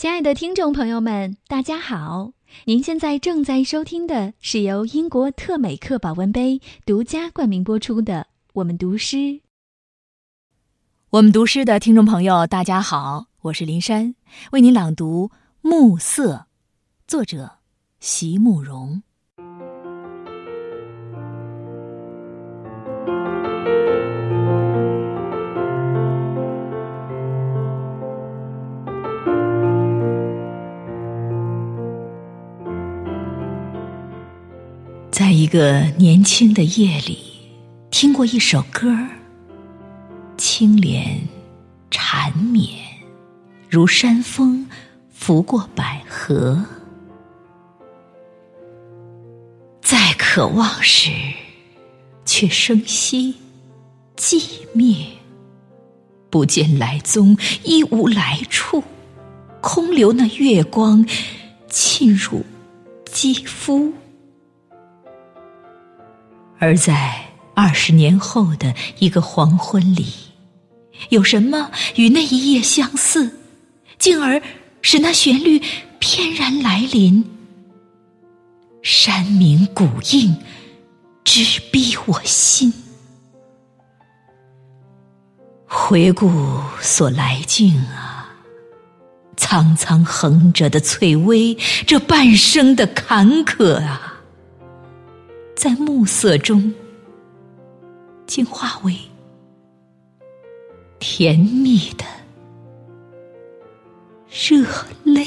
亲爱的听众朋友们，大家好！您现在正在收听的是由英国特美克保温杯独家冠名播出的《我们读诗》。我们读诗的听众朋友，大家好，我是林珊，为您朗读《暮色》，作者席慕容。在一个年轻的夜里，听过一首歌儿，清廉缠绵，如山风拂过百合。再渴望时，却生息寂灭，不见来踪，亦无来处，空留那月光沁入肌肤。而在二十年后的一个黄昏里，有什么与那一夜相似，进而使那旋律翩然来临？山鸣谷应，直逼我心。回顾所来境啊，苍苍横着的翠微，这半生的坎坷啊！在暮色中，竟化为甜蜜的热泪。